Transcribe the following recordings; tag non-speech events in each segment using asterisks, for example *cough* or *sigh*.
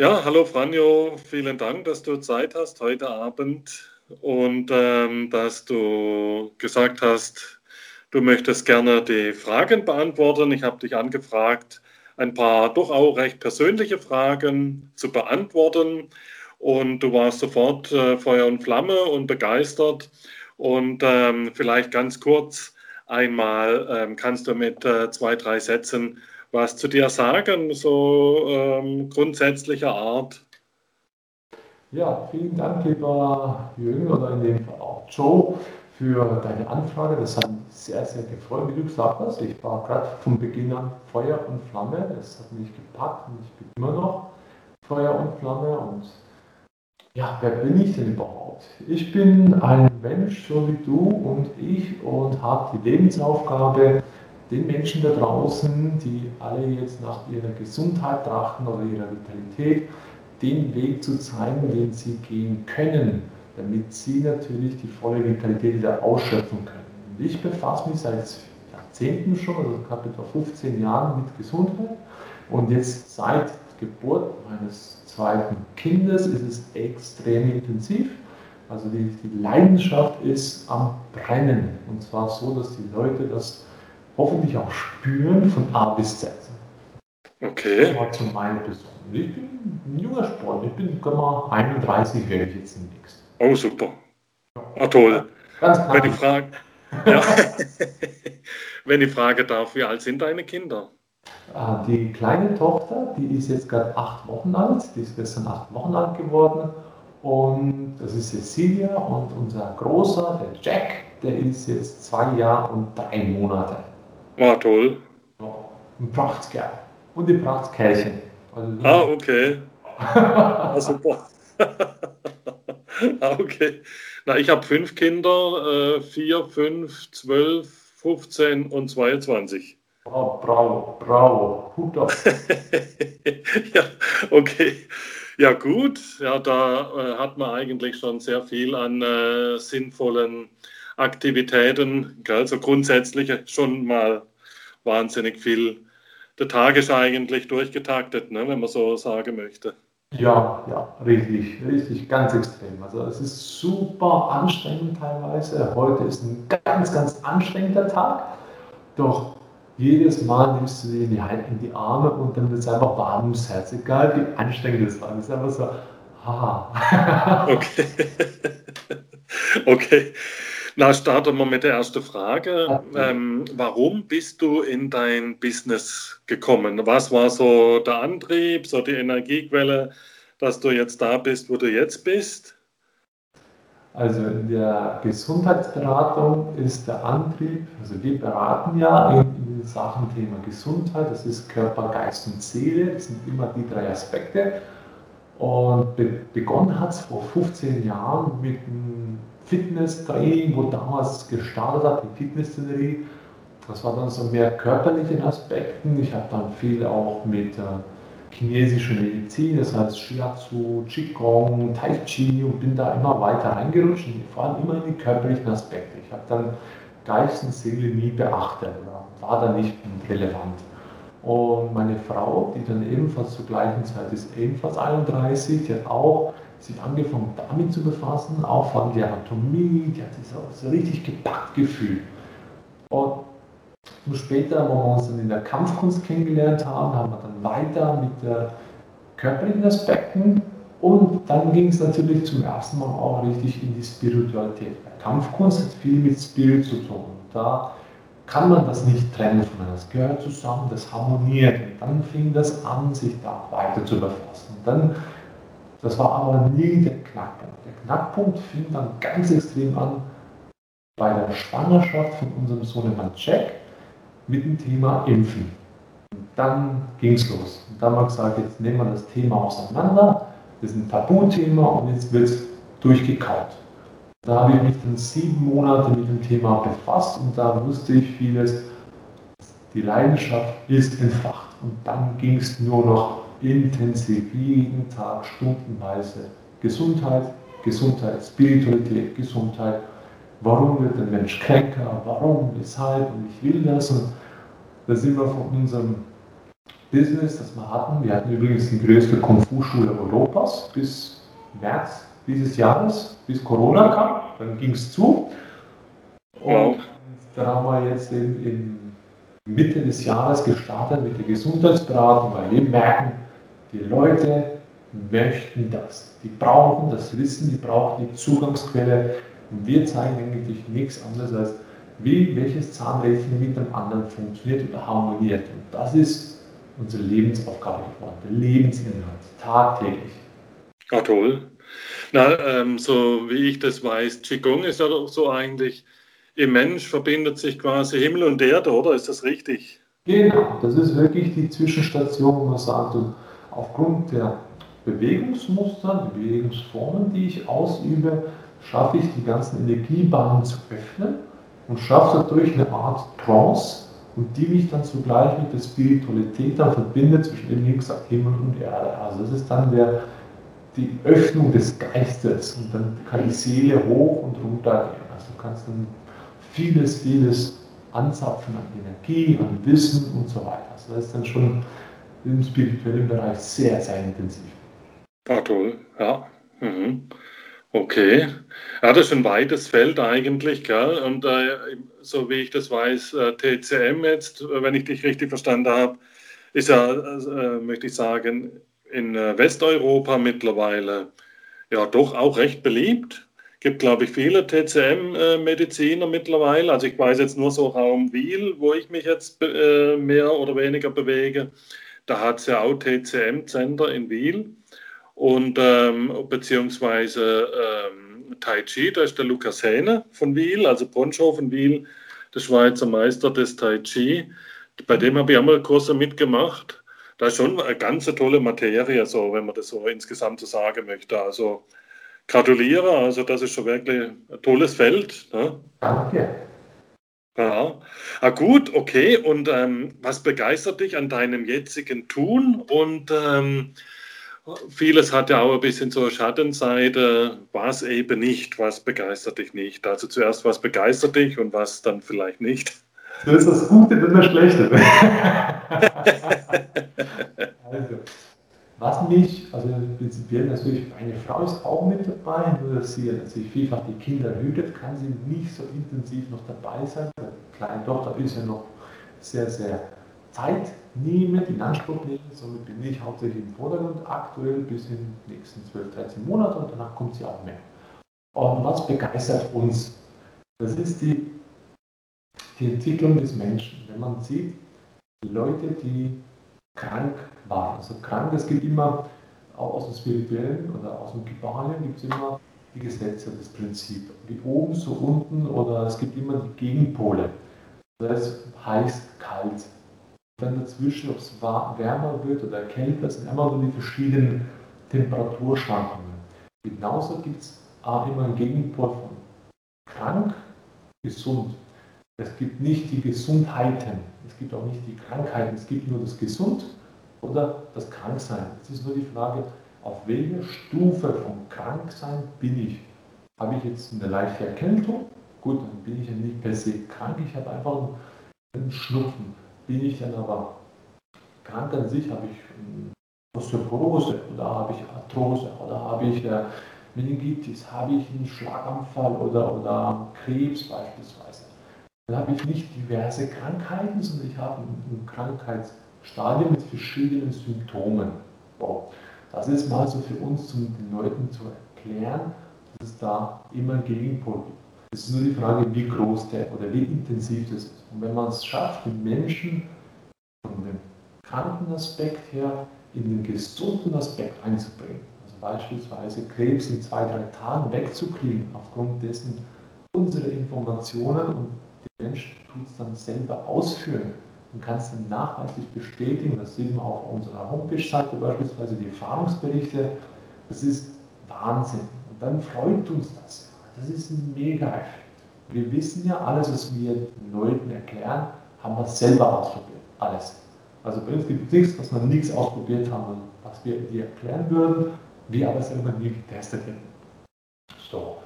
Ja, hallo Franjo, vielen Dank, dass du Zeit hast heute Abend und ähm, dass du gesagt hast, du möchtest gerne die Fragen beantworten. Ich habe dich angefragt, ein paar doch auch recht persönliche Fragen zu beantworten und du warst sofort äh, Feuer und Flamme und begeistert. Und ähm, vielleicht ganz kurz einmal ähm, kannst du mit äh, zwei, drei Sätzen was zu dir sagen, so ähm, grundsätzlicher Art? Ja, vielen Dank, lieber Jürgen oder in dem Fall auch Joe, für deine Anfrage. Das hat mich sehr, sehr gefreut, wie du gesagt hast. Ich war gerade von Beginn an Feuer und Flamme. Es hat mich gepackt und ich bin immer noch Feuer und Flamme. Und ja, wer bin ich denn überhaupt? Ich bin ein Mensch, so wie du und ich, und habe die Lebensaufgabe, den Menschen da draußen, die alle jetzt nach ihrer Gesundheit trachten oder ihrer Vitalität, den Weg zu zeigen, den sie gehen können, damit sie natürlich die volle Vitalität wieder ausschöpfen können. Und ich befasse mich seit Jahrzehnten schon, also knapp etwa 15 Jahren mit Gesundheit und jetzt seit Geburt meines zweiten Kindes ist es extrem intensiv. Also die, die Leidenschaft ist am Brennen und zwar so, dass die Leute das hoffentlich auch spüren von A bis Z. Okay. Das zu meiner Person. Ich bin ein junger Sport. Ich bin mal 31, werde ich jetzt demnächst. Oh, super. Ah, toll. Ganz klar. Wenn die Frage, ja. *laughs* Wenn die Frage darf, wie alt sind deine Kinder? Ah, die kleine Tochter, die ist jetzt gerade acht Wochen alt, die ist gestern acht Wochen alt geworden. Und das ist Cecilia und unser Großer, der Jack, der ist jetzt zwei Jahre und drei Monate. War toll. Ein Prachtkerl. Und die Prachtkerlchen. Also, ah, okay. ah, super. *laughs* ah, okay. Na, ich habe fünf Kinder, äh, vier, fünf, zwölf, 15 und 22. Oh, bravo, bravo. Hut ab. *laughs* ja, okay. Ja, gut. Ja, da äh, hat man eigentlich schon sehr viel an äh, sinnvollen Aktivitäten. Also grundsätzlich schon mal wahnsinnig viel. Der Tag ist eigentlich durchgetaktet, ne, wenn man so sagen möchte. Ja, ja, richtig, richtig, ganz extrem. Also es ist super anstrengend teilweise. Heute ist ein ganz, ganz anstrengender Tag. Doch jedes Mal nimmst du sie in die, in die Arme und dann wird es einfach warm ums Herz, egal wie anstrengend es war. Es ist einfach so, haha. okay. *laughs* okay. Na, starten wir mit der ersten Frage. Ähm, warum bist du in dein Business gekommen? Was war so der Antrieb, so die Energiequelle, dass du jetzt da bist, wo du jetzt bist? Also in der Gesundheitsberatung ist der Antrieb, also wir beraten ja in, in Sachen Thema Gesundheit, das ist Körper, Geist und Seele, das sind immer die drei Aspekte. Und be begonnen hat es vor 15 Jahren mit einem Fitness-Training, wo damals gestartet hat, die Fitness-Szenerie. Das war dann so mehr körperlichen Aspekten. Ich habe dann viel auch mit äh, chinesischer Medizin, das heißt Shiatsu, Qigong, Tai Chi und bin da immer weiter reingerutscht vor allem immer in die körperlichen Aspekte. Ich habe dann Geist und Seele nie beachtet war da nicht relevant. Und meine Frau, die dann ebenfalls zur gleichen Zeit ist, ebenfalls 31, die hat auch sich angefangen damit zu befassen, auch von der Anatomie, die hat sich auch so richtig gepackt gefühlt. Und später, wo wir uns dann in der Kampfkunst kennengelernt haben, haben wir dann weiter mit den körperlichen Aspekten und dann ging es natürlich zum ersten Mal auch richtig in die Spiritualität. Kampfkunst hat viel mit Spirit zu tun. Da kann man das nicht trennen voneinander. Das gehört zusammen, das harmoniert. Und dann fing das an, sich da weiter zu befassen. Und dann das war aber nie der Knackpunkt. Der Knackpunkt fing dann ganz extrem an bei der Schwangerschaft von unserem Sohnemann Jack mit dem Thema Impfen. Und dann ging es los. Und dann haben wir gesagt, jetzt nehmen wir das Thema auseinander. Das ist ein Tabuthema und jetzt wird es durchgekaut. Da habe ich mich dann sieben Monate mit dem Thema befasst und da wusste ich vieles. Die Leidenschaft ist entfacht. Und dann ging es nur noch intensiv jeden Tag stundenweise Gesundheit, Gesundheit, Spiritualität, Gesundheit. Warum wird der Mensch kränker? Warum? Weshalb? Und ich will das. Und da sind wir von unserem Business, das wir hatten. Wir hatten übrigens die größte Kung-Fu-Schule Europas bis März dieses Jahres, bis Corona kam. Dann ging es zu. Und dann haben wir jetzt in, in Mitte des Jahres gestartet mit der Gesundheitsberatung, weil wir merken, die Leute möchten das. Die brauchen das Wissen, die brauchen die Zugangsquelle. Und wir zeigen eigentlich nichts anderes als, wie welches Zahnrädchen mit dem anderen funktioniert oder harmoniert. Und das ist unsere Lebensaufgabe geworden, der Lebensinhalt, tagtäglich. Ah, toll. Na, ähm, so wie ich das weiß, Qigong ist ja doch so eigentlich, im Mensch verbindet sich quasi Himmel und Erde, oder? Ist das richtig? Genau, das ist wirklich die Zwischenstation, wo man sagt, aufgrund der Bewegungsmuster, die Bewegungsformen, die ich ausübe, schaffe ich die ganzen Energiebahnen zu öffnen und schaffe dadurch eine Art Trance und die mich dann zugleich mit der Spiritualität dann verbindet zwischen dem, Himmel und Erde. Also das ist dann der, die Öffnung des Geistes und dann kann die Seele hoch und runter gehen. Also du kannst dann vieles, vieles anzapfen an Energie, an Wissen und so weiter. Also das ist dann schon im spirituellen Bereich sehr, sehr intensiv. Ah, toll, ja. Mhm. Okay. Ja, das ist ein weites Feld eigentlich, gell? Und äh, so wie ich das weiß, äh, TCM jetzt, wenn ich dich richtig verstanden habe, ist ja, äh, möchte ich sagen, in äh, Westeuropa mittlerweile ja doch auch recht beliebt. Gibt, glaube ich, viele TCM-Mediziner mittlerweile. Also ich weiß jetzt nur so Raum Wiel, wo ich mich jetzt äh, mehr oder weniger bewege. Da hat es ja auch TCM-Center in Wiel und ähm, beziehungsweise ähm, Tai Chi, da ist der Lukas Hähne von Wiel, also Bronchow von Wiel, der Schweizer Meister des Tai Chi. Bei dem habe ich einmal Kurse mitgemacht. Da ist schon eine ganz tolle Materie, so, wenn man das so insgesamt so sagen möchte. Also gratuliere, also das ist schon wirklich ein tolles Feld. Ne? Danke. Ja, ah, gut, okay. Und ähm, was begeistert dich an deinem jetzigen Tun? Und ähm, Vieles hat ja auch ein bisschen so Schattenseite, was eben nicht, was begeistert dich nicht. Also zuerst, was begeistert dich und was dann vielleicht nicht. Das ist das Gute und das Schlechte. *laughs* also, was mich, also prinzipiell natürlich, meine Frau ist auch mit dabei, nur dass sie natürlich vielfach die Kinder hütet, kann sie nicht so intensiv noch dabei sein. Die kleine Tochter ist ja noch sehr, sehr Zeit nehmen, in Anspruch nehmen. Somit bin ich hauptsächlich im Vordergrund aktuell bis in die nächsten 12, 13 Monate und danach kommt sie auch mehr. Und was begeistert uns? Das ist die, die Entwicklung des Menschen. Wenn man sieht, Leute, die krank waren, also krank, es gibt immer, auch aus dem Spirituellen oder aus dem Gebarien gibt es immer die Gesetze, das Prinzip. Wie oben, so unten oder es gibt immer die Gegenpole. Das heißt heiß, kalt, dann dazwischen, ob es wärmer wird oder kälter, sind immer nur die verschiedenen Temperaturschwankungen. Genauso gibt es auch immer einen Gegenpol von krank, gesund. Es gibt nicht die Gesundheiten, es gibt auch nicht die Krankheiten, es gibt nur das Gesund oder das Kranksein. Es ist nur die Frage, auf welcher Stufe vom Kranksein bin ich. Habe ich jetzt eine leichte Erkältung? Gut, dann bin ich ja nicht per se krank, ich habe einfach einen Schnupfen. Bin ich dann aber krank an sich, habe ich Osteoporose oder habe ich Arthrose oder habe ich äh, Meningitis, habe ich einen Schlaganfall oder, oder Krebs beispielsweise. Dann habe ich nicht diverse Krankheiten, sondern ich habe ein, Krankheitsstadium mit verschiedenen Symptomen. So. Das ist mal so für uns, um den Leuten zu erklären, dass es da immer einen Gegenpol gibt. Es ist nur die Frage, wie groß der oder wie intensiv das ist. Und wenn man es schafft, den Menschen von dem kranken Aspekt her in den gesunden Aspekt einzubringen, also beispielsweise Krebs in zwei, drei Tagen wegzukriegen, aufgrund dessen unsere Informationen und Mensch tut es dann selber ausführen und kann es dann nachweislich bestätigen. Das sehen wir auf unserer Homepage-Seite beispielsweise die Erfahrungsberichte. Das ist Wahnsinn. Und dann freut uns das. Das ist ein Mega-Effekt. Wir wissen ja, alles, was wir Leuten erklären, haben wir selber ausprobiert. Alles. Also bei uns gibt es nichts, was wir nichts ausprobiert haben, was wir dir erklären würden, wir aber selber nie getestet hätten. So.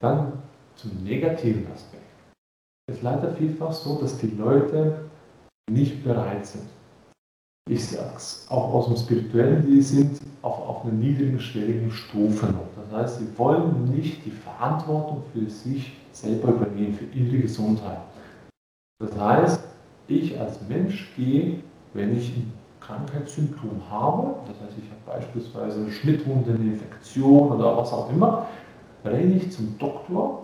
Dann zum negativen Aspekt. Es ist leider vielfach so, dass die Leute nicht bereit sind. ich sage es auch aus dem Spirituellen, die sind auf, auf einer niedrigen, schwierigen Stufe noch. Das heißt, sie wollen nicht die Verantwortung für sich selber übernehmen, für ihre Gesundheit. Das heißt, ich als Mensch gehe, wenn ich ein Krankheitssymptom habe, das heißt, ich habe beispielsweise eine Schnittwunde, eine Infektion oder was auch immer, renne ich zum Doktor.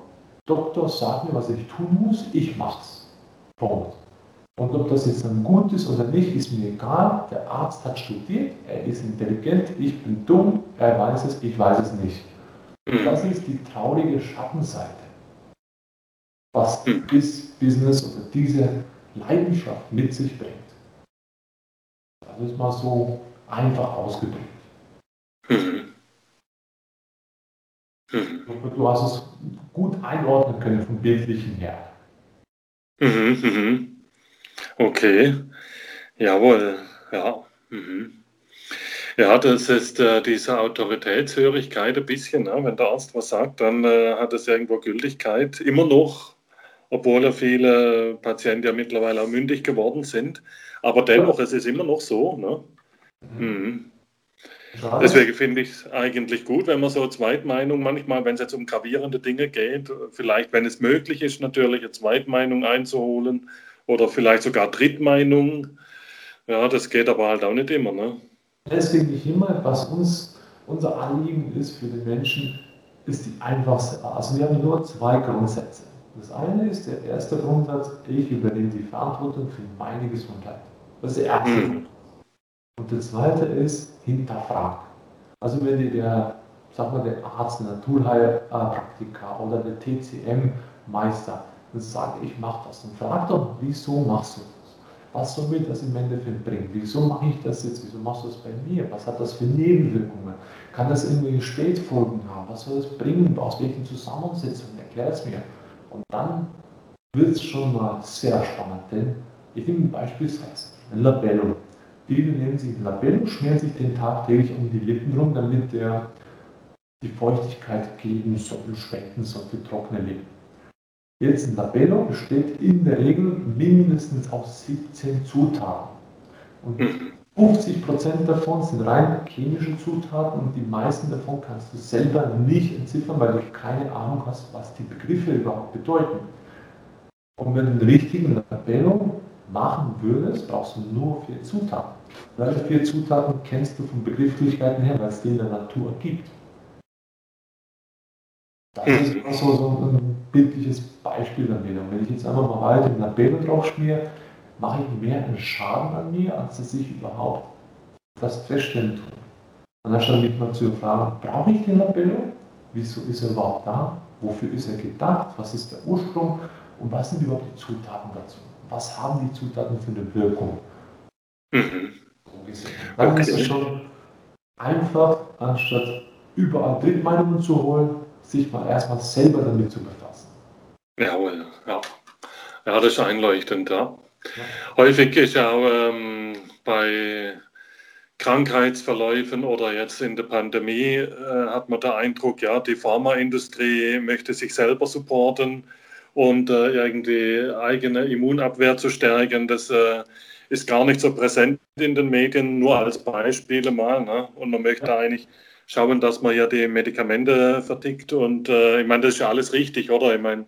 Doktor sagt mir, was ich tun muss, ich mache es. Punkt. Und ob das jetzt dann gut ist oder nicht, ist mir egal. Der Arzt hat studiert, er ist intelligent, ich bin dumm, er weiß es, ich weiß es nicht. Und das ist die traurige Schattenseite, was das Business oder diese Leidenschaft mit sich bringt. Das ist mal so einfach ausgedrückt. Mhm. Mhm. Du hast es gut einordnen können vom Bildlichen her. Mhm, mhm. Okay, jawohl, ja. Mhm. Ja, das ist äh, diese Autoritätshörigkeit ein bisschen. Ne? Wenn der Arzt was sagt, dann äh, hat es irgendwo Gültigkeit. Immer noch, obwohl ja viele Patienten ja mittlerweile auch mündig geworden sind. Aber dennoch, es ist immer noch so. Ne? Mhm. Deswegen finde ich es eigentlich gut, wenn man so Zweitmeinung manchmal, wenn es jetzt um gravierende Dinge geht, vielleicht, wenn es möglich ist, natürlich eine Zweitmeinung einzuholen oder vielleicht sogar Drittmeinung. Ja, das geht aber halt auch nicht immer. Ne? Deswegen nicht immer, was uns unser Anliegen ist für den Menschen, ist die einfachste. Also wir haben nur zwei Grundsätze. Das eine ist der erste Grundsatz, ich übernehme die Verantwortung für meine Gesundheit. Das ist der erste mhm. Der zweite ist, hinterfragt. Also wenn dir der, sag mal, der Arzt, Naturheilpraktiker oder der TCM-Meister sagt, ich mache das, dann frag doch, wieso machst du das? Was soll mir das im Endeffekt bringen? Wieso mache ich das jetzt? Wieso machst du das bei mir? Was hat das für Nebenwirkungen? Kann das irgendwelche Spätfolgen haben? Was soll das bringen? Aus welchen Zusammensetzungen? Erklär es mir. Und dann wird es schon mal sehr spannend, denn ich nehme beispielsweise ein Labello. Viele nehmen sich ein Labello, schmieren sich den Tag täglich um die Lippen rum, damit der die Feuchtigkeit geben soll, schmecken soll für trockene Lippen. Jetzt ein Labello besteht in der Regel mindestens aus 17 Zutaten. Und 50% davon sind rein chemische Zutaten und die meisten davon kannst du selber nicht entziffern, weil du keine Ahnung hast, was die Begriffe überhaupt bedeuten. Und wenn du einen richtigen Labello machen würdest, brauchst du nur vier Zutaten. Weil vier Zutaten kennst du von Begrifflichkeiten her, weil es die in der Natur gibt. Das ist immer so, so ein bildliches Beispiel wieder. Und wenn ich jetzt einfach mal weiter in Labello drauf schmiere, mache ich mehr einen Schaden an mir, als dass ich überhaupt das feststellen tue. Und dann stand mich mal zu fragen, brauche ich den Labello? Wieso ist er überhaupt da? Wofür ist er gedacht? Was ist der Ursprung? Und was sind überhaupt die Zutaten dazu? was haben die Zutaten für eine Wirkung. Mhm. Dann okay. ist es schon einfach, anstatt überall Drittmeinungen zu holen, sich mal erstmal selber damit zu befassen. Jawohl, ja. Ja, das ist einleuchtend, ja. ja. Häufig ist ja auch ähm, bei Krankheitsverläufen oder jetzt in der Pandemie äh, hat man den Eindruck, ja, die Pharmaindustrie möchte sich selber supporten und äh, irgendwie eigene Immunabwehr zu stärken. Das äh, ist gar nicht so präsent in den Medien, nur als Beispiele mal. Ne? Und man möchte eigentlich schauen, dass man ja die Medikamente vertickt. Und äh, ich meine, das ist ja alles richtig, oder? Ich meine,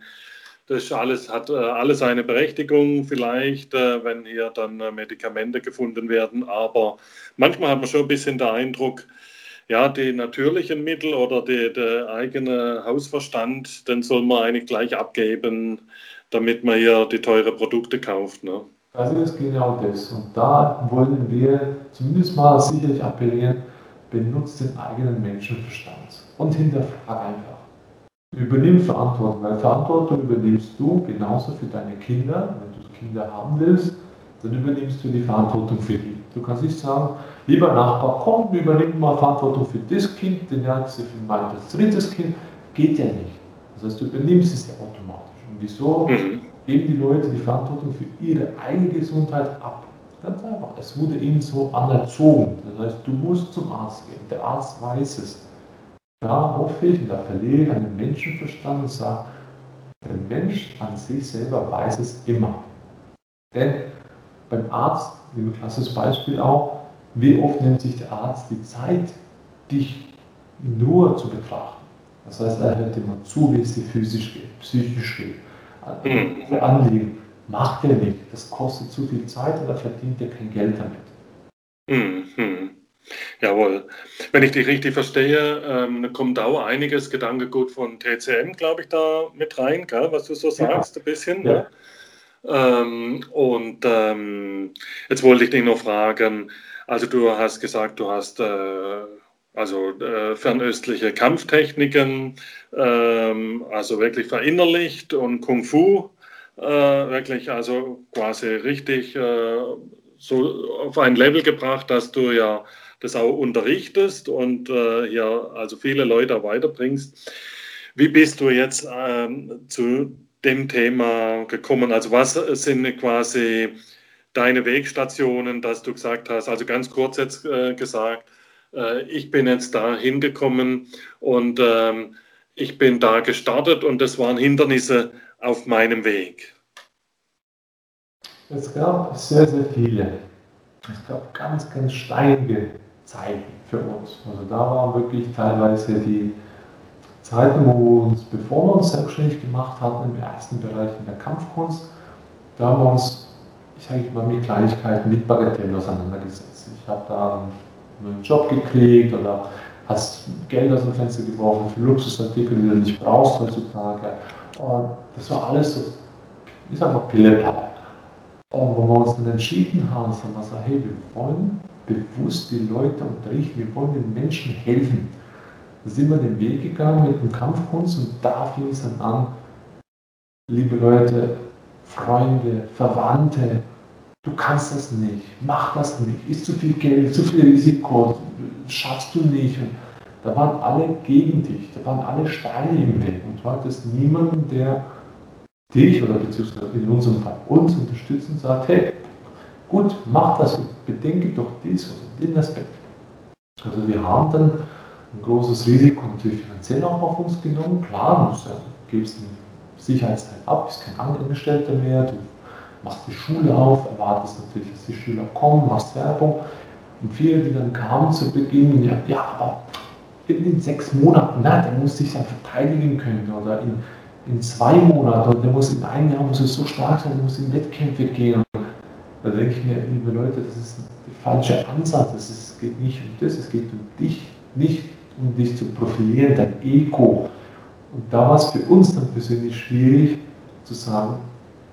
das ist alles, hat äh, alles eine Berechtigung vielleicht, äh, wenn hier dann äh, Medikamente gefunden werden. Aber manchmal hat man schon ein bisschen den Eindruck, ja, die natürlichen Mittel oder die, der eigene Hausverstand, den soll man eigentlich gleich abgeben, damit man hier die teuren Produkte kauft. Ne? Das ist genau das. Und da wollen wir zumindest mal sicherlich appellieren, benutzt den eigenen Menschenverstand und hinterfrag einfach. Übernimm Verantwortung, weil Verantwortung übernimmst du genauso für deine Kinder, wenn du Kinder haben willst, dann übernimmst du die Verantwortung für die. Du kannst nicht sagen, lieber Nachbar, komm, übernimm mal Verantwortung für das Kind, den nächste für mein drittes Kind. Geht ja nicht. Das heißt, du übernimmst es ja automatisch. Und wieso mhm. Geben die Leute die Verantwortung für ihre eigene Gesundheit ab? Ganz einfach. Es wurde ihnen so anerzogen. Das heißt, du musst zum Arzt gehen. Der Arzt weiß es. Da hoffe ich, und da verliere ich einen Menschenverstand und sage, der Mensch an sich selber weiß es immer. Denn beim Arzt, nehmen wir klassisches Beispiel auch, wie oft nimmt sich der Arzt die Zeit, dich Ruhe zu betrachten? Das heißt, er hört immer zu, wie es dir physisch geht, psychisch geht. Mhm. Anliegen macht er nicht. Das kostet zu viel Zeit oder verdient er kein Geld damit. Mhm. Jawohl. Wenn ich dich richtig verstehe, ähm, kommt auch einiges Gedankengut von TCM, glaube ich, da mit rein, gell? was du so sagst, ja. ein bisschen. Ja. Ne? Ähm, und ähm, jetzt wollte ich dich noch fragen, also du hast gesagt, du hast äh, also äh, fernöstliche Kampftechniken, ähm, also wirklich verinnerlicht und Kung Fu, äh, wirklich also quasi richtig äh, so auf ein Level gebracht, dass du ja das auch unterrichtest und äh, hier also viele Leute weiterbringst. Wie bist du jetzt ähm, zu dem Thema gekommen? Also was sind quasi deine Wegstationen, dass du gesagt hast, also ganz kurz jetzt äh, gesagt, äh, ich bin jetzt da hingekommen und ähm, ich bin da gestartet und das waren Hindernisse auf meinem Weg. Es gab sehr, sehr viele. Es gab ganz, ganz steinige Zeiten für uns. Also da war wirklich teilweise die Zeiten, wo wir uns, bevor wir uns selbstständig gemacht hatten, im ersten Bereich in der Kampfkunst, da haben wir uns, ich sage mal, mit Kleinigkeiten, mit Bagatellen auseinandergesetzt. Ich habe da Job gekriegt oder hast Geld aus dem Fenster geworfen für Luxusartikel, die du nicht brauchst heutzutage. Und das war alles so, ich sag mal. Und wo wir uns dann entschieden haben, haben wir gesagt, hey, wir wollen bewusst die Leute unterrichten, wir wollen den Menschen helfen. Da sind wir den Weg gegangen mit dem Kampfkunst und da fing es dann an, liebe Leute, Freunde, Verwandte, du kannst das nicht, mach das nicht, ist zu viel Geld, zu viel Risiko, schaffst du nicht. Und da waren alle gegen dich, da waren alle Steine im Weg und du hattest niemanden, der dich oder beziehungsweise in unserem Fall uns unterstützt und sagt, hey, gut, mach das und bedenke doch dies oder den Aspekt. Also wir haben dann ein großes Risiko natürlich finanziell auch auf uns genommen. Klar, du gibst einen Sicherheitsteil ab, bist kein Angestellter mehr, du machst die Schule auf, erwartest natürlich, dass die Schüler kommen, machst Werbung. Und viele, die dann kamen zu Beginn, ja, ja aber in den sechs Monaten, na, der muss sich dann verteidigen können oder in, in zwei Monaten oder der muss in einem Jahr muss er so stark sein, der muss in Wettkämpfe gehen. Da denke ich mir, liebe Leute, das ist der falsche Ansatz. Es geht nicht um das, es geht um dich, nicht um dich zu profilieren, dein Ego. Und da war es für uns dann persönlich schwierig zu sagen,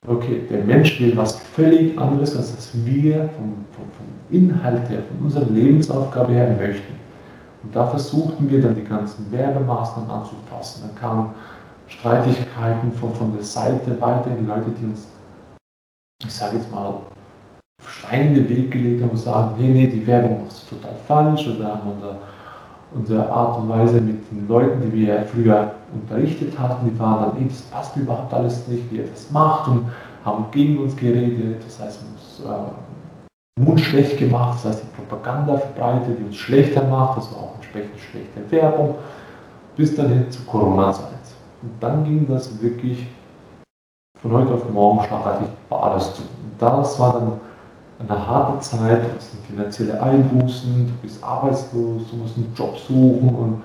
okay, der Mensch will was völlig anderes, als das wir vom, vom, vom Inhalt her, von unserer Lebensaufgabe her möchten. Und da versuchten wir dann die ganzen Werbemaßnahmen anzupassen. Dann kamen Streitigkeiten von, von der Seite weiter, die Leute, die uns, ich sage jetzt mal, Steine in den Weg gelegt haben und sagen, nee, nee, die Werbung du total falsch oder haben unser, unsere Art und Weise mit den Leuten, die wir früher unterrichtet hatten, die waren dann, das passt überhaupt alles nicht, wie er das macht und haben gegen uns geredet, das heißt, uns äh, Mund schlecht gemacht, das heißt, die Propaganda verbreitet, die uns schlechter macht, das war auch entsprechend schlechte Werbung, bis dann hin zu Corona-Zeit. Und dann ging das wirklich von heute auf morgen schlagartig alles zu. Und das war dann eine harte Zeit, das sind finanzielle Einbußen, du bist arbeitslos, du musst einen Job suchen und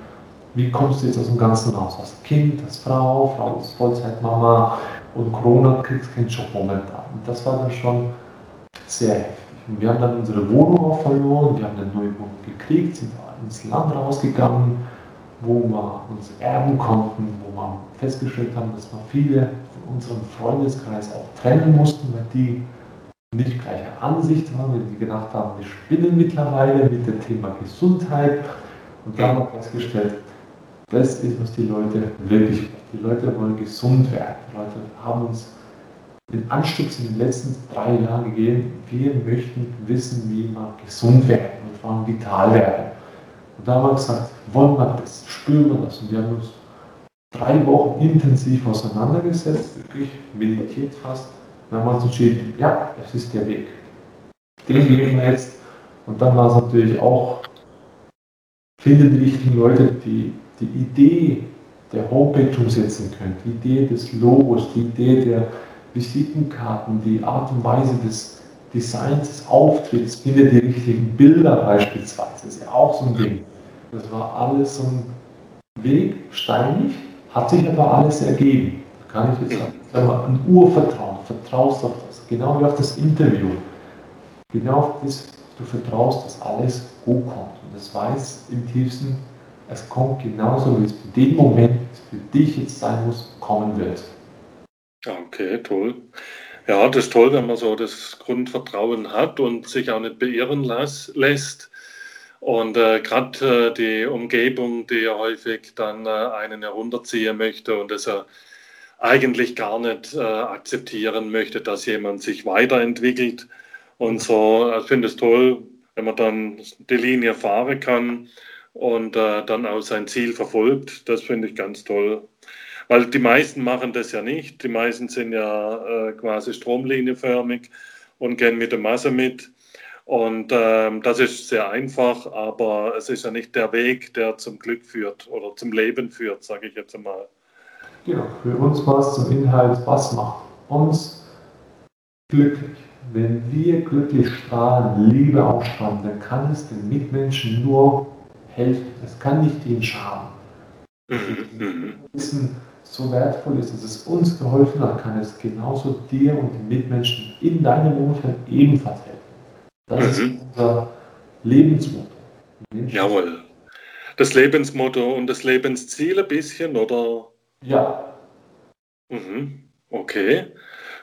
wie kommst du jetzt aus dem Ganzen raus? Hast Kind, hast Frau, Frau ist Vollzeitmama und Corona kriegst keinen Job momentan. Und das war dann schon sehr heftig. Und wir haben dann unsere Wohnung auch verloren, wir haben eine neue Wohnung gekriegt, sind ins Land rausgegangen, wo wir uns erben konnten, wo wir festgestellt haben, dass wir viele von unserem Freundeskreis auch trennen mussten, weil die nicht gleicher Ansicht waren, weil die gedacht haben, wir spinnen mittlerweile mit dem Thema Gesundheit. Und da haben wir festgestellt, das ist, was die Leute wirklich wollen. Die Leute wollen gesund werden. Die Leute haben uns den Anstupс in den letzten drei Jahren gegeben. Wir möchten wissen, wie wir gesund werden und vor allem vital werden. Und da haben wir gesagt, wollen wir das, spüren wir das. Und wir haben uns drei Wochen intensiv auseinandergesetzt, wirklich meditiert fast dann haben wir uns entschieden, ja, das ist der Weg. Den gehen wir jetzt. Und dann war es natürlich auch, finde die richtigen Leute, die die Idee der Homepage umsetzen können, die Idee des Logos, die Idee der Visitenkarten, die Art und Weise des Design des Auftritts, finde die richtigen Bilder beispielsweise, das ist ja auch so ein Ding. Das war alles so ein Weg, steinig, hat sich aber alles ergeben. Da kann ich jetzt sagen, ein Urvertrauen, vertraust auf das, genau wie auf das Interview. Genau auf das, du vertraust, dass alles gut kommt. Und das weiß im tiefsten, es kommt genauso, wie es für den Moment für dich jetzt sein muss, kommen wird. Okay, toll. Ja, das ist toll, wenn man so das Grundvertrauen hat und sich auch nicht beirren lässt. Und äh, gerade äh, die Umgebung, die ja häufig dann äh, einen herunterziehen möchte und das er eigentlich gar nicht äh, akzeptieren möchte, dass jemand sich weiterentwickelt. Und so, ich finde es toll, wenn man dann die Linie fahren kann und äh, dann auch sein Ziel verfolgt. Das finde ich ganz toll. Weil die meisten machen das ja nicht. Die meisten sind ja äh, quasi stromlinienförmig und gehen mit der Masse mit. Und ähm, das ist sehr einfach, aber es ist ja nicht der Weg, der zum Glück führt oder zum Leben führt, sage ich jetzt einmal. Genau, für uns war es zum Inhalt, was macht uns glücklich? Wenn wir glücklich strahlen, Liebe ausstrahlen, dann kann es den Mitmenschen nur helfen. Es kann nicht ihnen schaden. Mhm. Wissen, so wertvoll ist, dass es uns geholfen hat, kann es genauso dir und den Mitmenschen in deinem Umfeld ebenfalls helfen. Das mhm. ist unser Lebensmotto. Jawohl. Das Lebensmotto und das Lebensziel ein bisschen, oder? Ja. Mhm. Okay,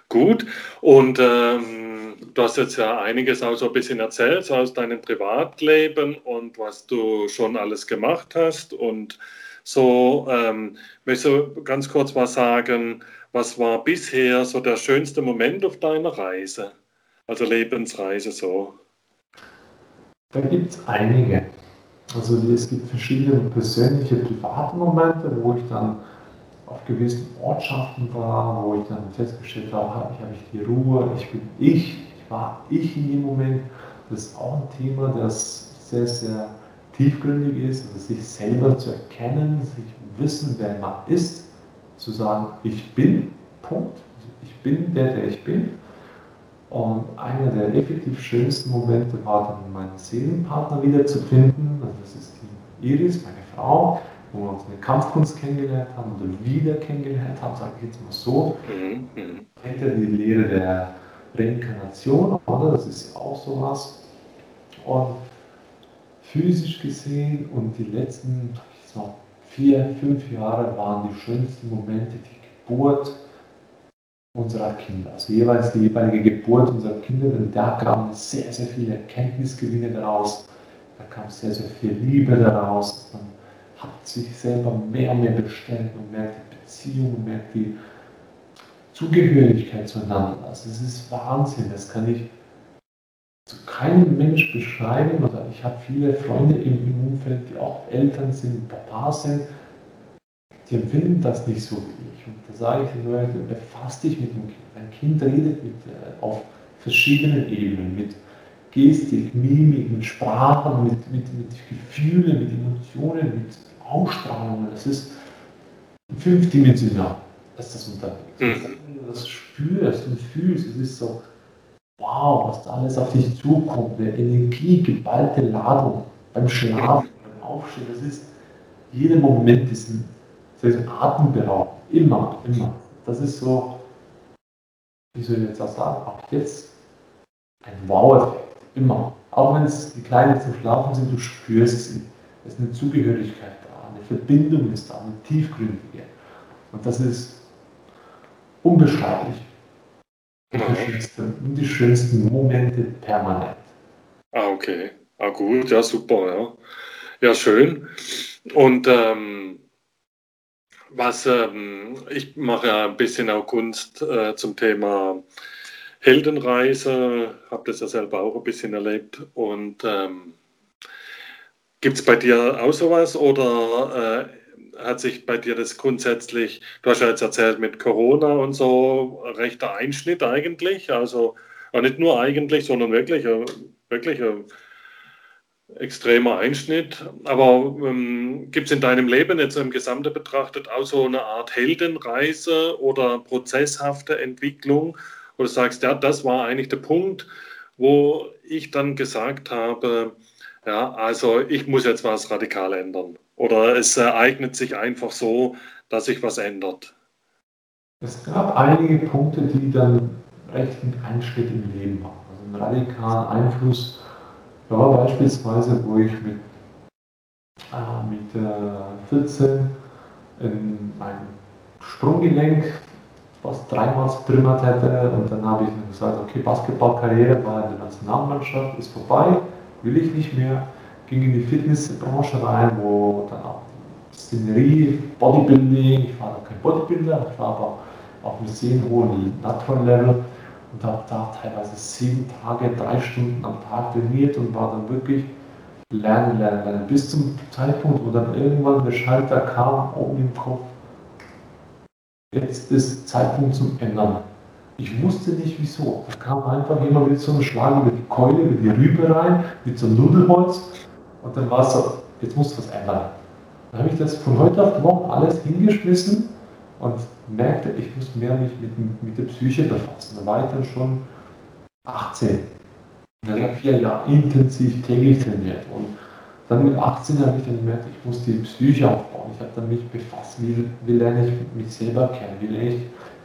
gut. Und ähm, du hast jetzt ja einiges auch so ein bisschen erzählt, so aus deinem Privatleben und was du schon alles gemacht hast und so, ähm, möchtest du ganz kurz was sagen, was war bisher so der schönste Moment auf deiner Reise, also Lebensreise so? Da gibt es einige. Also es gibt verschiedene persönliche, private Momente, wo ich dann auf gewissen Ortschaften war, wo ich dann festgestellt habe, ich habe ich die Ruhe, ich bin ich, ich war ich in dem Moment. Das ist auch ein Thema, das sehr, sehr tiefgründig ist, also sich selber zu erkennen, sich wissen, wer man ist, zu sagen, ich bin, Punkt, ich bin der, der ich bin. Und einer der effektiv schönsten Momente war dann, meinen Seelenpartner wiederzufinden. Also das ist die Iris, meine Frau, wo wir uns in der Kampfkunst kennengelernt haben oder wieder kennengelernt haben, sage ich jetzt mal so. Mhm. ja die Lehre der Reinkarnation, oder? Das ist ja auch sowas. Und physisch gesehen und die letzten so, vier, fünf Jahre waren die schönsten Momente die Geburt unserer Kinder. Also jeweils die jeweilige Geburt unserer Kinder, denn da kamen sehr, sehr viele Erkenntnisgewinne daraus, da kam sehr, sehr viel Liebe daraus. Man hat sich selber mehr und mehr bestellt und merkt die Beziehung und merkt die Zugehörigkeit zueinander. Also es ist Wahnsinn, das kann ich zu keinem Mensch beschreiben. Oder ich habe viele Freunde im Umfeld, die auch Eltern sind, Papa sind, die empfinden das nicht so wie ich. Und da sage ich den Leuten, befasst dich mit dem Kind. Ein Kind redet mit, auf verschiedenen Ebenen, mit Gestik, Mimik, mit Sprachen, mit, mit, mit Gefühlen, mit Emotionen, mit Ausstrahlungen. Das ist fünfdimensional, dass das unterwegs ist. Mhm. Wenn du das spürst und fühlst, es ist so, wow, was da alles auf dich zukommt, eine Energie, geballte Ladung beim Schlafen, beim Aufstehen, das ist, jeder Moment ist ein, das Atemberaubend, immer, immer. Das ist so, wie soll ich jetzt auch sagen, auch jetzt ein Wow-Effekt, immer. Auch wenn es die Kleinen zum Schlafen sind, du spürst es, es ist eine Zugehörigkeit da, eine Verbindung ist da, eine tiefgründige. Und das ist unbeschreiblich. Die schönsten, die schönsten Momente permanent. Ah, okay. Ah, gut, ja, super, ja. Ja, schön. Und ähm, was, ähm, ich mache ja ein bisschen auch Kunst äh, zum Thema Heldenreise, habe das ja selber auch ein bisschen erlebt. Und ähm, gibt es bei dir auch sowas oder äh, hat sich bei dir das grundsätzlich, du hast ja jetzt erzählt mit Corona und so, rechter Einschnitt eigentlich, also nicht nur eigentlich, sondern wirklich, wirklich ein extremer Einschnitt. Aber ähm, gibt es in deinem Leben jetzt im Gesamten betrachtet auch so eine Art Heldenreise oder prozesshafte Entwicklung, wo du sagst, ja, das war eigentlich der Punkt, wo ich dann gesagt habe, ja, also ich muss jetzt was radikal ändern. Oder es ereignet sich einfach so, dass sich was ändert. Es gab einige Punkte, die dann recht einen Einschnitt im Leben waren. Also einen radikalen Einfluss. Da war beispielsweise, wo ich mit, äh, mit äh, 14 in mein Sprunggelenk fast dreimal zertrümmert hätte und dann habe ich gesagt, okay, Basketballkarriere war in der Nationalmannschaft, ist vorbei, will ich nicht mehr, ging in die Fitnessbranche rein, wo dann auch Szenerie, Bodybuilding, ich war noch kein Bodybuilder, ich war aber auf einem sehr hohen Natural-Level und habe da teilweise sieben Tage, drei Stunden am Tag trainiert und war dann wirklich lernen, lernen, lernen, bis zum Zeitpunkt, wo dann irgendwann der Schalter kam, oben im Kopf, jetzt ist Zeitpunkt zum Ändern. Ich wusste nicht wieso. Da kam einfach immer wieder so ein Schlag über die Keule, über die Rübe rein, mit so einem Nudelholz und dann war es so, jetzt musst du was ändern. Dann habe ich das von heute auf morgen alles hingeschmissen und merkte, ich muss mehr mich mit, mit der Psyche befassen. Da war ich dann schon 18. Und dann habe vier Jahre intensiv täglich trainiert. Und dann mit 18 habe ich dann gemerkt, ich muss die Psyche aufbauen. Ich habe dann mich befasst, wie, wie lerne ich mich selber kennen, wie lerne ich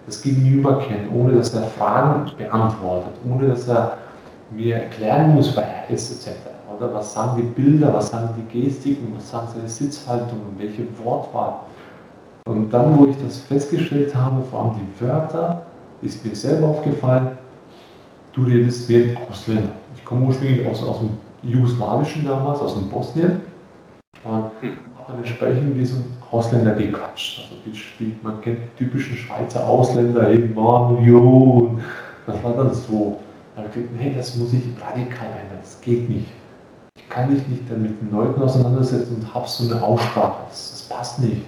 das Gegenüber kennen, ohne dass er Fragen beantwortet, ohne dass er mir erklären muss, wer er ist, etc. Oder was sagen die Bilder, was sagen die Gestiken, was sagen seine Sitzhaltung, welche Wortwahl. Und dann, wo ich das festgestellt habe, vor allem die Wörter, ist mir selber aufgefallen, du redest wie ein Ausländer. Ich komme ursprünglich aus, aus dem Jugoslawischen damals, aus dem Bosnien. Und dann entsprechend ein Ausländer gequatscht. Also wie, man kennt die typischen Schweizer Ausländer, jo, und das war dann so. Da habe ich gedacht, hey, das muss ich radikal ändern, das geht nicht. Ich kann mich nicht dann mit den Leuten auseinandersetzen und habe so eine Aussprache, das, das passt nicht.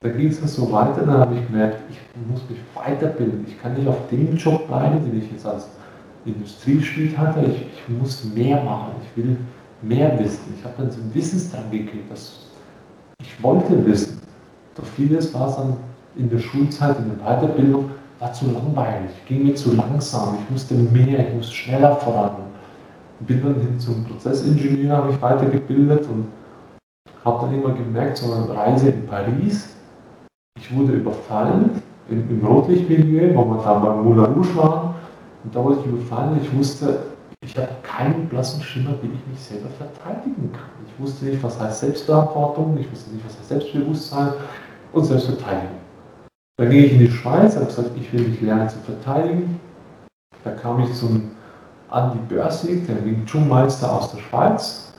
Da ging es so weiter, dann habe ich gemerkt, ich muss mich weiterbilden. Ich kann nicht auf dem Job bleiben, den ich jetzt als Industrieschmied hatte. Ich, ich muss mehr machen, ich will mehr wissen. Ich habe dann so einen Wissensdrang gekriegt, dass ich wollte wissen. Doch vieles war es dann in der Schulzeit, in der Weiterbildung, war zu langweilig, ging mir zu langsam, ich musste mehr, ich musste schneller voran. Bin dann hin zum Prozessingenieur, habe ich weitergebildet und habe dann immer gemerkt, so eine Reise in Paris, ich wurde überfallen im, im Rotlichtmilieu, wo wir da beim Moulin Rouge waren. Und da wurde ich überfallen. Ich wusste, ich habe keinen blassen Schimmer, wie ich mich selber verteidigen kann. Ich wusste nicht, was heißt Selbstverantwortung, ich wusste nicht, was heißt Selbstbewusstsein und Selbstverteidigung. Dann ging ich in die Schweiz, habe gesagt, ich will mich lernen zu verteidigen. Da kam ich zum Andi Börsig, der Wing Chun Meister aus der Schweiz.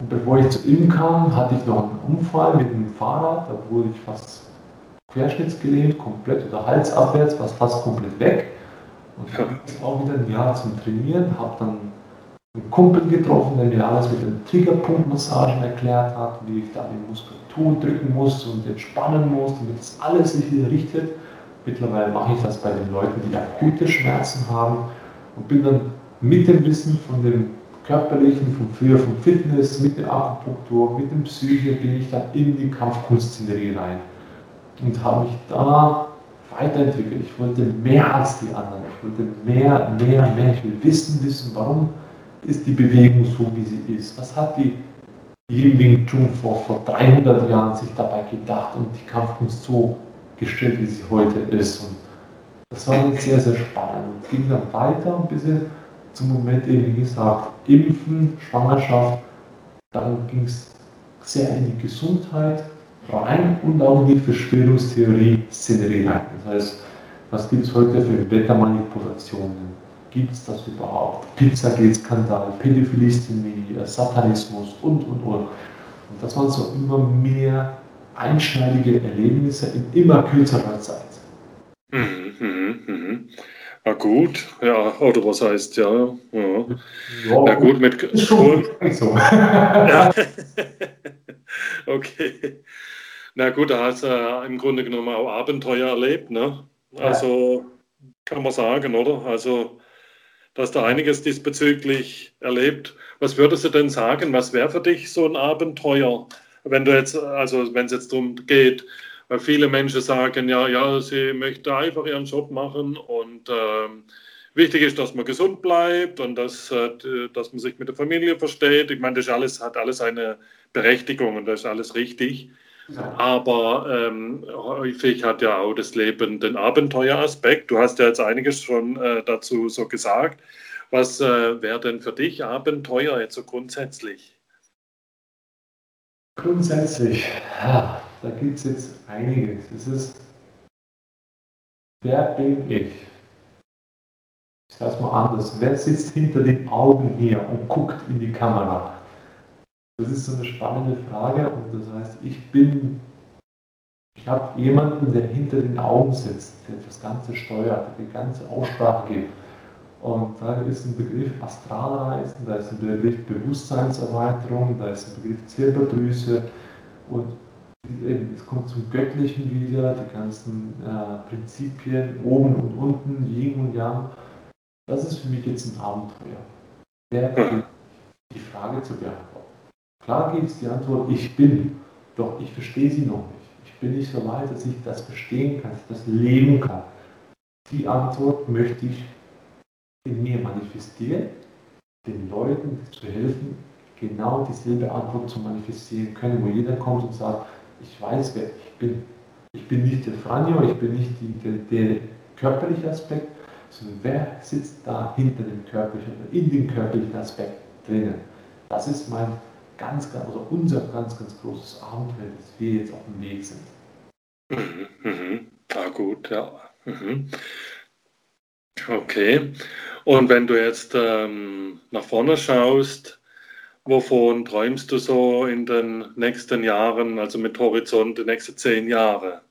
Und bevor ich zu ihm kam, hatte ich noch einen Unfall mit dem Fahrrad, da wurde ich fast querschnittsgelähmt, komplett oder halsabwärts, war fast komplett weg. Und ich habe auch wieder ein Jahr zum Trainieren, habe dann einen Kumpel getroffen, der mir alles mit den Triggerpunktmassagen erklärt hat, wie ich da die Muskulatur drücken muss und entspannen muss, damit das alles sich wieder richtet. Mittlerweile mache ich das bei den Leuten, die akute Schmerzen haben und bin dann mit dem Wissen von dem körperlichen, von früher vom Fitness, mit der Akupunktur, mit dem Psyche, bin ich dann in die Kampfkunstszenerie rein und habe mich da weiterentwickelt. Ich wollte mehr als die anderen. Wollte mehr, mehr, mehr. Ich will wissen, wissen, warum ist die Bewegung so, wie sie ist. Was hat die Yin Wing Chun vor, vor 300 Jahren sich dabei gedacht und die Kampfkunst so gestellt, wie sie heute ist. Und das war dann sehr, sehr spannend. Und ging dann weiter ein bisschen zum Moment, wie gesagt, Impfen, Schwangerschaft. Dann ging es sehr in die Gesundheit rein und auch in die Verschwörungstheorie-Szenerie rein. Das heißt, was gibt es heute für Wettermanipulationen? Gibt es das überhaupt? Pizzagate-Skandal, Pädophilie, Satanismus und, und, und. Und das waren so immer mehr einschneidige Erlebnisse in immer kürzerer Zeit. Mhm, mhm, mhm. Na gut, ja, oder was heißt ja. ja. ja Na gut, mit. Schon so. ja. *laughs* *laughs* okay. Na gut, da hast du äh, im Grunde genommen auch Abenteuer erlebt, ne? Also kann man sagen, oder? Also, dass da einiges diesbezüglich erlebt. Was würdest du denn sagen, was wäre für dich so ein Abenteuer, wenn du jetzt, also wenn es jetzt darum geht, weil viele Menschen sagen, ja, ja, sie möchten einfach ihren Job machen und ähm, wichtig ist, dass man gesund bleibt und dass, äh, dass man sich mit der Familie versteht. Ich meine, das alles, hat alles eine Berechtigung und das ist alles richtig. Aber ähm, häufig hat ja auch das Leben den Abenteueraspekt. Du hast ja jetzt einiges schon äh, dazu so gesagt. Was äh, wäre denn für dich Abenteuer jetzt so grundsätzlich? Grundsätzlich, ja, da gibt es jetzt einiges. Es ist, wer bin ich? Ich sage es mal anders. Wer sitzt hinter den Augen hier und guckt in die Kamera? Das ist so eine spannende Frage und das heißt, ich bin, ich habe jemanden, der hinter den Augen sitzt, der das Ganze steuert, der die ganze Aussprache gibt. Und da ist ein Begriff Astralreisen, da ist ein Begriff Bewusstseinserweiterung, da ist ein Begriff Zirbeldrüse und es kommt zum Göttlichen wieder, die ganzen äh, Prinzipien oben und unten, Yin und Yang. Das ist für mich jetzt ein Abenteuer. Wer die Frage zu beantworten. Klar gibt es die Antwort, ich bin, doch ich verstehe sie noch nicht. Ich bin nicht so weit, dass ich das verstehen kann, dass ich das leben kann. Die Antwort möchte ich in mir manifestieren, den Leuten zu helfen, genau dieselbe Antwort zu manifestieren können, wo jeder kommt und sagt, ich weiß, wer ich bin. Ich bin nicht der Franjo, ich bin nicht die, der, der körperliche Aspekt, sondern wer sitzt da hinter dem körperlichen in dem körperlichen Aspekt drinnen. Das ist mein ganz, ganz, also unser ganz, ganz großes Abenteuer, dass wir jetzt auf dem Weg sind. Mhm, mhm. Ah, gut, ja. Mhm. Okay. Und wenn du jetzt ähm, nach vorne schaust, wovon träumst du so in den nächsten Jahren, also mit Horizont die nächsten zehn Jahre?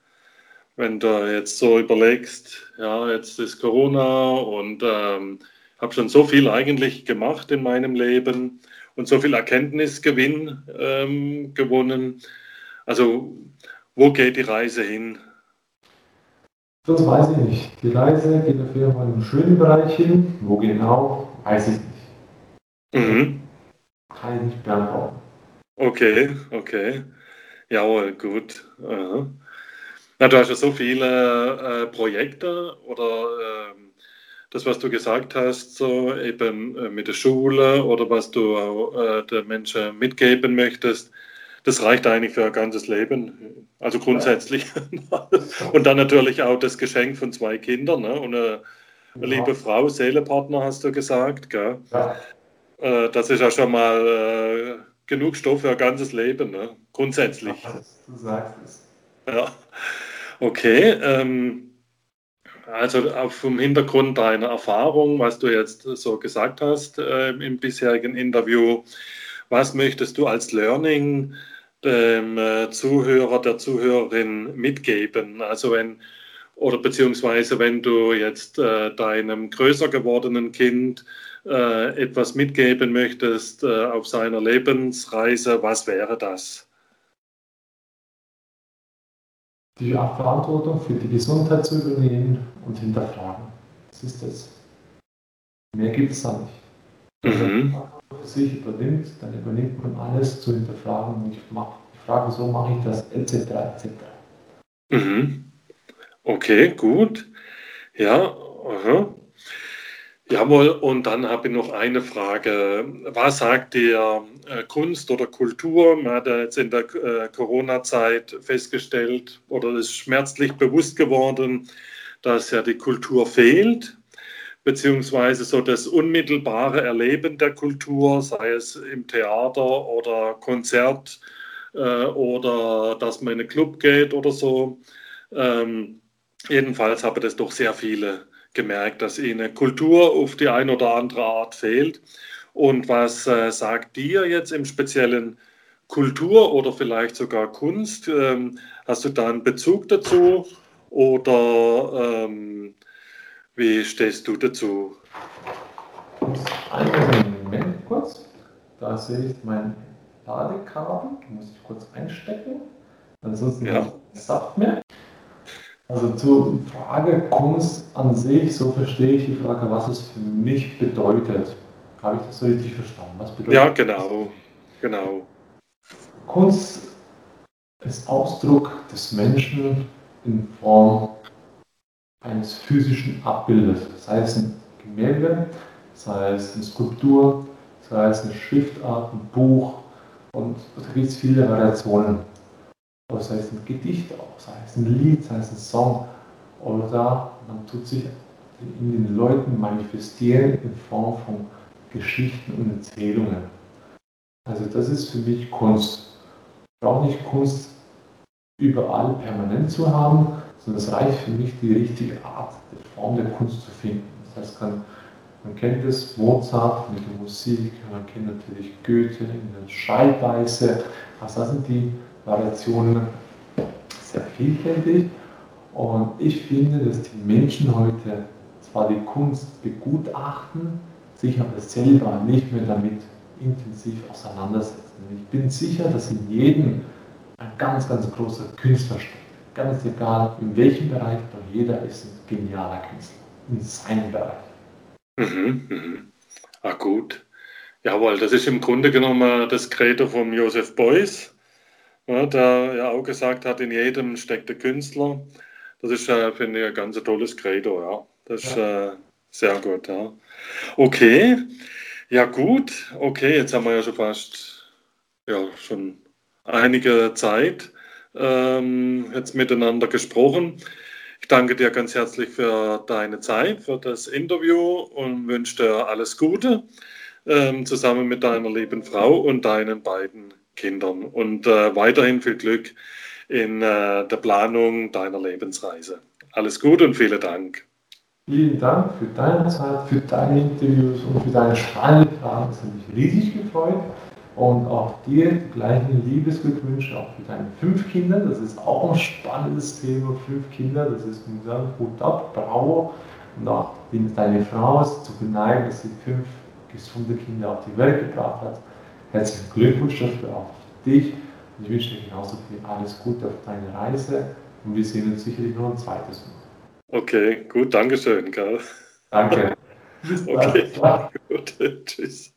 Wenn du jetzt so überlegst, ja, jetzt ist Corona und ähm, habe schon so viel eigentlich gemacht in meinem Leben und so viel Erkenntnisgewinn ähm, gewonnen. Also wo geht die Reise hin? Das weiß ich nicht. Die Reise geht auf jeden Fall im schönen Bereich hin. Wo genau, weiß ich nicht. Mhm. Kann ich nicht beantworten. Okay, okay. Jawohl, gut. Aha. Na, du hast ja so viele äh, Projekte oder äh, das, was du gesagt hast, so eben äh, mit der Schule oder was du auch, äh, den Menschen mitgeben möchtest, das reicht eigentlich für ein ganzes Leben. Also grundsätzlich. und dann natürlich auch das Geschenk von zwei Kindern ne? und eine, eine liebe Frau, Seelepartner hast du gesagt. Gell? Ja. Äh, das ist ja schon mal äh, genug Stoff für ein ganzes Leben, ne? grundsätzlich. Du sagst es. Ja. Okay. Ähm, also vom Hintergrund deiner Erfahrung, was du jetzt so gesagt hast äh, im bisherigen Interview, was möchtest du als Learning dem äh, Zuhörer, der Zuhörerin mitgeben? Also wenn oder beziehungsweise wenn du jetzt äh, deinem größer gewordenen Kind äh, etwas mitgeben möchtest äh, auf seiner Lebensreise, was wäre das? Die Verantwortung für die Gesundheit zu übernehmen und hinterfragen. Das ist das. Mehr gibt es da nicht. Wenn mhm. man für sich übernimmt, dann übernimmt man alles zu hinterfragen. Ich, mach, ich frage, so mache ich das, etc. etc. Mhm. Okay, gut. Ja, aha. Jawohl, und dann habe ich noch eine Frage. Was sagt dir äh, Kunst oder Kultur? Man hat ja jetzt in der äh, Corona-Zeit festgestellt oder ist schmerzlich bewusst geworden, dass ja die Kultur fehlt, beziehungsweise so das unmittelbare Erleben der Kultur, sei es im Theater oder Konzert äh, oder dass man in einen Club geht oder so. Ähm, jedenfalls habe das doch sehr viele gemerkt, dass ihnen Kultur auf die eine oder andere Art fehlt. Und was äh, sagt dir jetzt im Speziellen Kultur oder vielleicht sogar Kunst? Ähm, hast du da einen Bezug dazu oder ähm, wie stehst du dazu? Einen Moment kurz. Da sehe ich mein Ladekabel. Muss ich kurz einstecken. Ansonsten ja. Saft mehr. Also zur Frage Kunst an sich, so verstehe ich die Frage, was es für mich bedeutet. Habe ich das so richtig verstanden? Was bedeutet ja, genau, genau. Kunst ist Ausdruck des Menschen in Form eines physischen Abbildes, sei es ein Gemälde, sei es eine Skulptur, sei es eine Schriftart, ein Buch und da gibt es viele Variationen. Oder sei es ein Gedicht sei es ein Lied, sei es ein Song. Oder man tut sich in den Leuten manifestieren in Form von Geschichten und Erzählungen. Also das ist für mich Kunst. Ich brauche nicht Kunst überall permanent zu haben, sondern es reicht für mich die richtige Art, die Form der Kunst zu finden. Das heißt, man, man kennt es, Mozart mit der Musik, man kennt natürlich Goethe in der Schreibweise. Also das sind die Variationen sehr vielfältig. Und ich finde, dass die Menschen heute zwar die Kunst begutachten, sich aber selber nicht mehr damit intensiv auseinandersetzen. Ich bin sicher, dass in jedem ein ganz, ganz großer Künstler steckt. Ganz egal, in welchem Bereich, doch jeder ist ein genialer Künstler. In seinem Bereich. Mhm, mhm. Ah, gut. Jawohl, das ist im Grunde genommen das Credo von Joseph Beuys, ja, der ja auch gesagt hat, in jedem steckt der Künstler. Das ist, äh, finde ich, ein ganz tolles Credo, ja. Das ist ja. äh, sehr gut, ja. Okay, ja gut, okay, jetzt haben wir ja schon fast, ja, schon einige Zeit ähm, jetzt miteinander gesprochen. Ich danke dir ganz herzlich für deine Zeit, für das Interview und wünsche dir alles Gute ähm, zusammen mit deiner lieben Frau und deinen beiden Kindern und äh, weiterhin viel Glück in äh, der Planung deiner Lebensreise. Alles Gute und vielen Dank. Vielen Dank für deine Zeit, für deine Interviews und für deine strahlenden Fragen. Das hat mich riesig gefreut. Und auch dir die gleichen Liebesglückwünsche, auch für deine fünf Kinder. Das ist auch ein spannendes Thema, fünf Kinder. Das ist ein Hut ab, bravo. Und auch deine Frau ist zu beneiden, dass sie fünf gesunde Kinder auf die Welt gebracht hat. Herzlichen Glückwunsch dafür auch für dich. Ich wünsche dir genauso viel alles Gute auf deine Reise. Und wir sehen uns sicherlich noch ein zweites Mal. Okay, gut, Dankeschön, Karl. Danke. Bis *laughs* okay, *laughs* gut, tschüss.